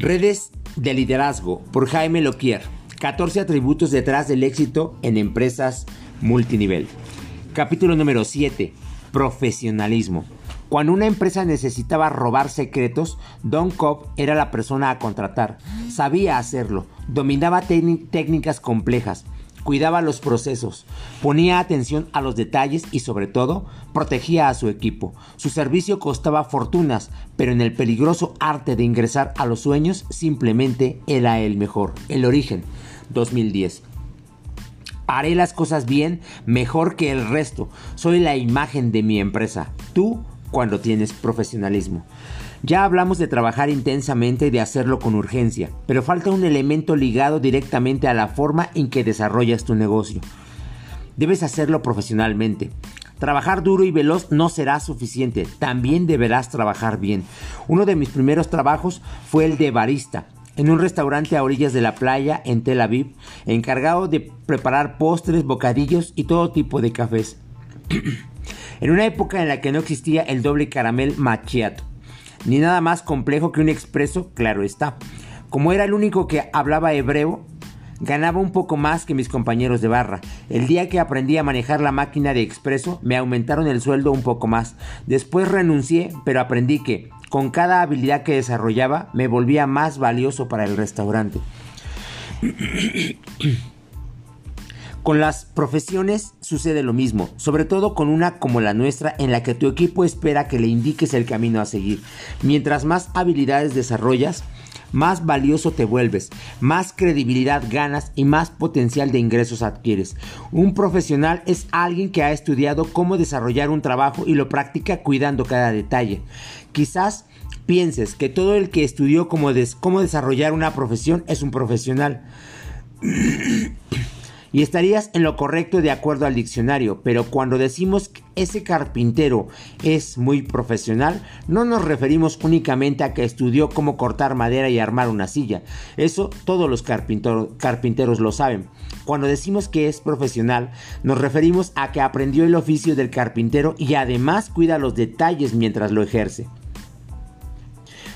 Redes de liderazgo por Jaime Loquier. 14 atributos detrás del éxito en empresas multinivel. Capítulo número 7. Profesionalismo. Cuando una empresa necesitaba robar secretos, Don Cobb era la persona a contratar. Sabía hacerlo, dominaba técnicas complejas, cuidaba los procesos, ponía atención a los detalles y sobre todo protegía a su equipo. Su servicio costaba fortunas, pero en el peligroso arte de ingresar a los sueños simplemente era el mejor. El origen, 2010. Haré las cosas bien, mejor que el resto. Soy la imagen de mi empresa. Tú cuando tienes profesionalismo. Ya hablamos de trabajar intensamente y de hacerlo con urgencia, pero falta un elemento ligado directamente a la forma en que desarrollas tu negocio. Debes hacerlo profesionalmente. Trabajar duro y veloz no será suficiente, también deberás trabajar bien. Uno de mis primeros trabajos fue el de barista, en un restaurante a orillas de la playa en Tel Aviv, encargado de preparar postres, bocadillos y todo tipo de cafés. en una época en la que no existía el doble caramel macchiato ni nada más complejo que un expreso, claro está. Como era el único que hablaba hebreo, ganaba un poco más que mis compañeros de barra. El día que aprendí a manejar la máquina de expreso, me aumentaron el sueldo un poco más. Después renuncié, pero aprendí que, con cada habilidad que desarrollaba, me volvía más valioso para el restaurante. Con las profesiones sucede lo mismo, sobre todo con una como la nuestra en la que tu equipo espera que le indiques el camino a seguir. Mientras más habilidades desarrollas, más valioso te vuelves, más credibilidad ganas y más potencial de ingresos adquieres. Un profesional es alguien que ha estudiado cómo desarrollar un trabajo y lo practica cuidando cada detalle. Quizás pienses que todo el que estudió cómo, cómo desarrollar una profesión es un profesional. y estarías en lo correcto de acuerdo al diccionario, pero cuando decimos que ese carpintero es muy profesional, no nos referimos únicamente a que estudió cómo cortar madera y armar una silla. Eso todos los carpinteros lo saben. Cuando decimos que es profesional, nos referimos a que aprendió el oficio del carpintero y además cuida los detalles mientras lo ejerce.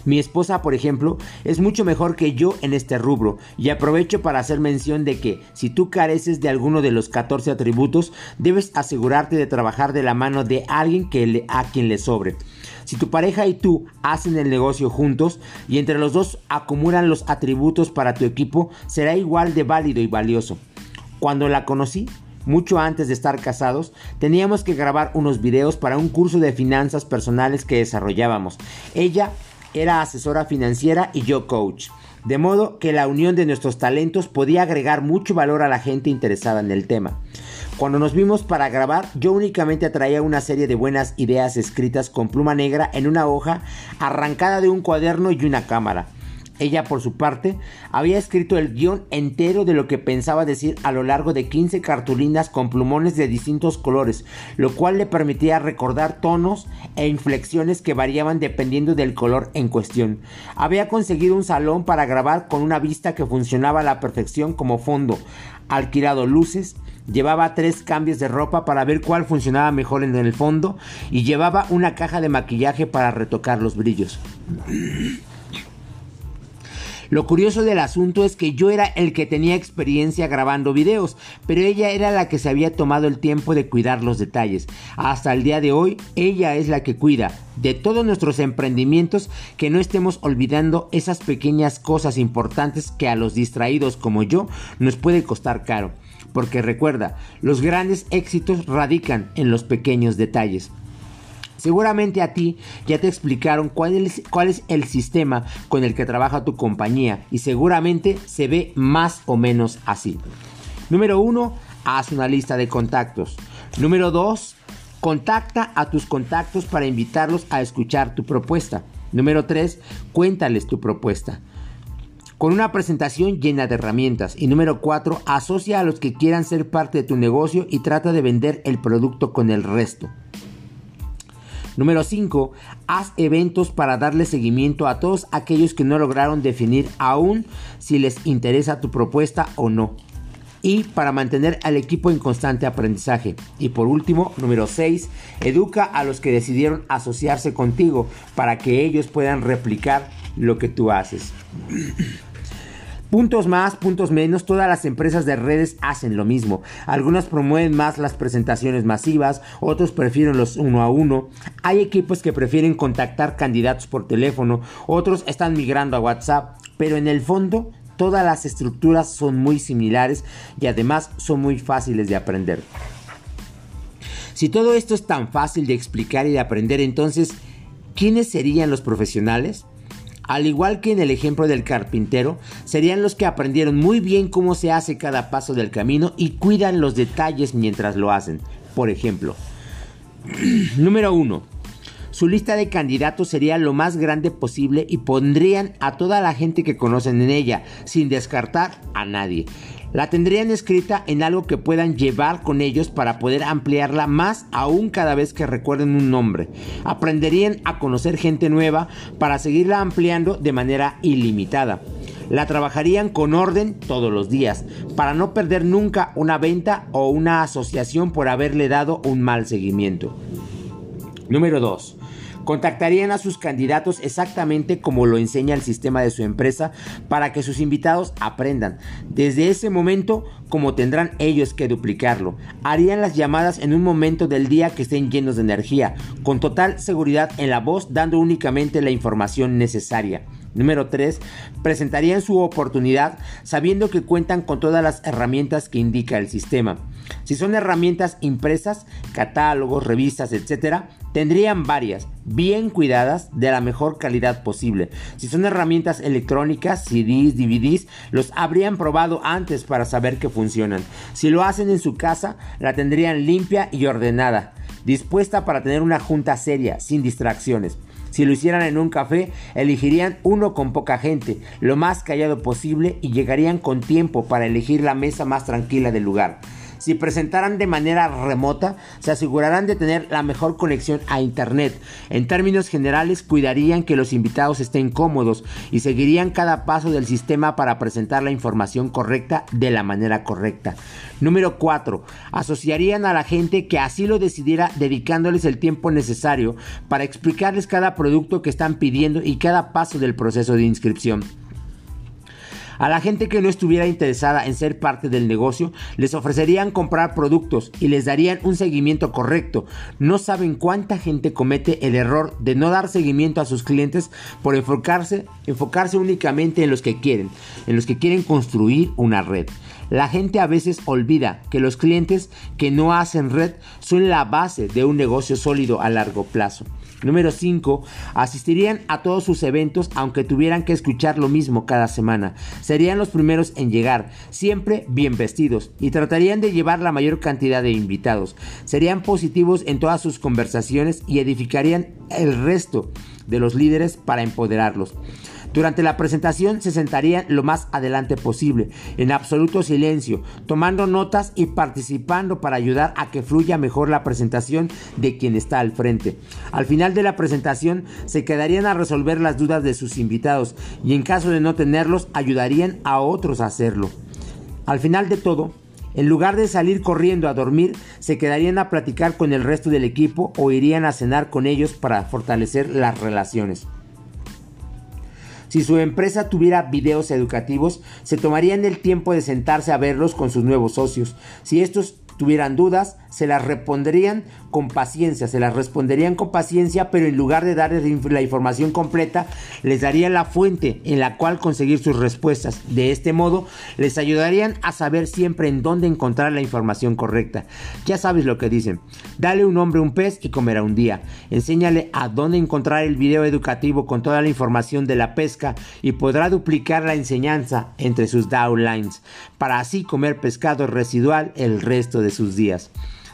Mi esposa, por ejemplo, es mucho mejor que yo en este rubro y aprovecho para hacer mención de que si tú careces de alguno de los 14 atributos, debes asegurarte de trabajar de la mano de alguien que a quien le sobre. Si tu pareja y tú hacen el negocio juntos y entre los dos acumulan los atributos para tu equipo, será igual de válido y valioso. Cuando la conocí, mucho antes de estar casados, teníamos que grabar unos videos para un curso de finanzas personales que desarrollábamos. Ella era asesora financiera y yo coach. De modo que la unión de nuestros talentos podía agregar mucho valor a la gente interesada en el tema. Cuando nos vimos para grabar, yo únicamente traía una serie de buenas ideas escritas con pluma negra en una hoja arrancada de un cuaderno y una cámara. Ella, por su parte, había escrito el guion entero de lo que pensaba decir a lo largo de 15 cartulinas con plumones de distintos colores, lo cual le permitía recordar tonos e inflexiones que variaban dependiendo del color en cuestión. Había conseguido un salón para grabar con una vista que funcionaba a la perfección como fondo, alquilado luces, llevaba tres cambios de ropa para ver cuál funcionaba mejor en el fondo y llevaba una caja de maquillaje para retocar los brillos. Lo curioso del asunto es que yo era el que tenía experiencia grabando videos, pero ella era la que se había tomado el tiempo de cuidar los detalles. Hasta el día de hoy, ella es la que cuida de todos nuestros emprendimientos, que no estemos olvidando esas pequeñas cosas importantes que a los distraídos como yo nos puede costar caro. Porque recuerda, los grandes éxitos radican en los pequeños detalles. Seguramente a ti ya te explicaron cuál es, cuál es el sistema con el que trabaja tu compañía y seguramente se ve más o menos así. Número 1. Haz una lista de contactos. Número 2. Contacta a tus contactos para invitarlos a escuchar tu propuesta. Número 3. Cuéntales tu propuesta con una presentación llena de herramientas. Y número 4, asocia a los que quieran ser parte de tu negocio y trata de vender el producto con el resto. Número 5. Haz eventos para darle seguimiento a todos aquellos que no lograron definir aún si les interesa tu propuesta o no. y para mantener al equipo en constante aprendizaje. Y por último, número 6, educa a los que decidieron asociarse contigo para que ellos puedan replicar lo que tú haces. Puntos más, puntos menos, todas las empresas de redes hacen lo mismo. Algunas promueven más las presentaciones masivas, otros prefieren los uno a uno. Hay equipos que prefieren contactar candidatos por teléfono, otros están migrando a WhatsApp, pero en el fondo todas las estructuras son muy similares y además son muy fáciles de aprender. Si todo esto es tan fácil de explicar y de aprender, entonces, ¿quiénes serían los profesionales? Al igual que en el ejemplo del carpintero, serían los que aprendieron muy bien cómo se hace cada paso del camino y cuidan los detalles mientras lo hacen. Por ejemplo, número 1. Su lista de candidatos sería lo más grande posible y pondrían a toda la gente que conocen en ella, sin descartar a nadie. La tendrían escrita en algo que puedan llevar con ellos para poder ampliarla más aún cada vez que recuerden un nombre. Aprenderían a conocer gente nueva para seguirla ampliando de manera ilimitada. La trabajarían con orden todos los días, para no perder nunca una venta o una asociación por haberle dado un mal seguimiento. Número 2. Contactarían a sus candidatos exactamente como lo enseña el sistema de su empresa para que sus invitados aprendan. Desde ese momento, como tendrán ellos que duplicarlo, harían las llamadas en un momento del día que estén llenos de energía, con total seguridad en la voz, dando únicamente la información necesaria. Número 3. Presentarían su oportunidad sabiendo que cuentan con todas las herramientas que indica el sistema. Si son herramientas impresas, catálogos, revistas, etc., tendrían varias, bien cuidadas, de la mejor calidad posible. Si son herramientas electrónicas, CDs, DVDs, los habrían probado antes para saber que funcionan. Si lo hacen en su casa, la tendrían limpia y ordenada, dispuesta para tener una junta seria, sin distracciones. Si lo hicieran en un café, elegirían uno con poca gente, lo más callado posible y llegarían con tiempo para elegir la mesa más tranquila del lugar. Si presentaran de manera remota, se asegurarán de tener la mejor conexión a Internet. En términos generales, cuidarían que los invitados estén cómodos y seguirían cada paso del sistema para presentar la información correcta de la manera correcta. Número 4. Asociarían a la gente que así lo decidiera dedicándoles el tiempo necesario para explicarles cada producto que están pidiendo y cada paso del proceso de inscripción. A la gente que no estuviera interesada en ser parte del negocio, les ofrecerían comprar productos y les darían un seguimiento correcto. No saben cuánta gente comete el error de no dar seguimiento a sus clientes por enfocarse, enfocarse únicamente en los que quieren, en los que quieren construir una red. La gente a veces olvida que los clientes que no hacen red son la base de un negocio sólido a largo plazo. Número 5. Asistirían a todos sus eventos aunque tuvieran que escuchar lo mismo cada semana. Serían los primeros en llegar, siempre bien vestidos, y tratarían de llevar la mayor cantidad de invitados. Serían positivos en todas sus conversaciones y edificarían el resto de los líderes para empoderarlos. Durante la presentación se sentarían lo más adelante posible, en absoluto silencio, tomando notas y participando para ayudar a que fluya mejor la presentación de quien está al frente. Al final de la presentación se quedarían a resolver las dudas de sus invitados y en caso de no tenerlos ayudarían a otros a hacerlo. Al final de todo, en lugar de salir corriendo a dormir, se quedarían a platicar con el resto del equipo o irían a cenar con ellos para fortalecer las relaciones. Si su empresa tuviera videos educativos, se tomarían el tiempo de sentarse a verlos con sus nuevos socios. Si estos tuvieran dudas, se las responderían con paciencia, se las responderían con paciencia, pero en lugar de darles la información completa, les darían la fuente en la cual conseguir sus respuestas. De este modo, les ayudarían a saber siempre en dónde encontrar la información correcta. Ya sabes lo que dicen. Dale un hombre un pez y comerá un día. Enséñale a dónde encontrar el video educativo con toda la información de la pesca y podrá duplicar la enseñanza entre sus downlines para así comer pescado residual el resto de sus días.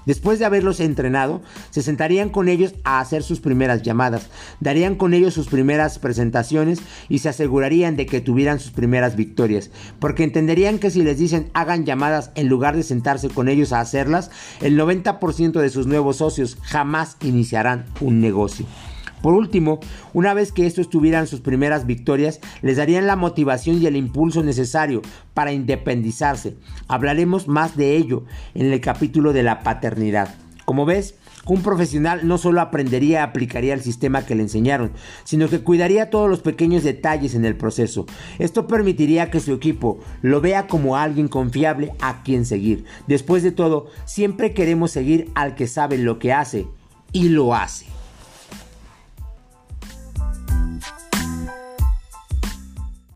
Después de haberlos entrenado, se sentarían con ellos a hacer sus primeras llamadas, darían con ellos sus primeras presentaciones y se asegurarían de que tuvieran sus primeras victorias, porque entenderían que si les dicen hagan llamadas en lugar de sentarse con ellos a hacerlas, el 90% de sus nuevos socios jamás iniciarán un negocio. Por último, una vez que estos tuvieran sus primeras victorias, les darían la motivación y el impulso necesario para independizarse. Hablaremos más de ello en el capítulo de la paternidad. Como ves, un profesional no solo aprendería y aplicaría el sistema que le enseñaron, sino que cuidaría todos los pequeños detalles en el proceso. Esto permitiría que su equipo lo vea como alguien confiable a quien seguir. Después de todo, siempre queremos seguir al que sabe lo que hace y lo hace.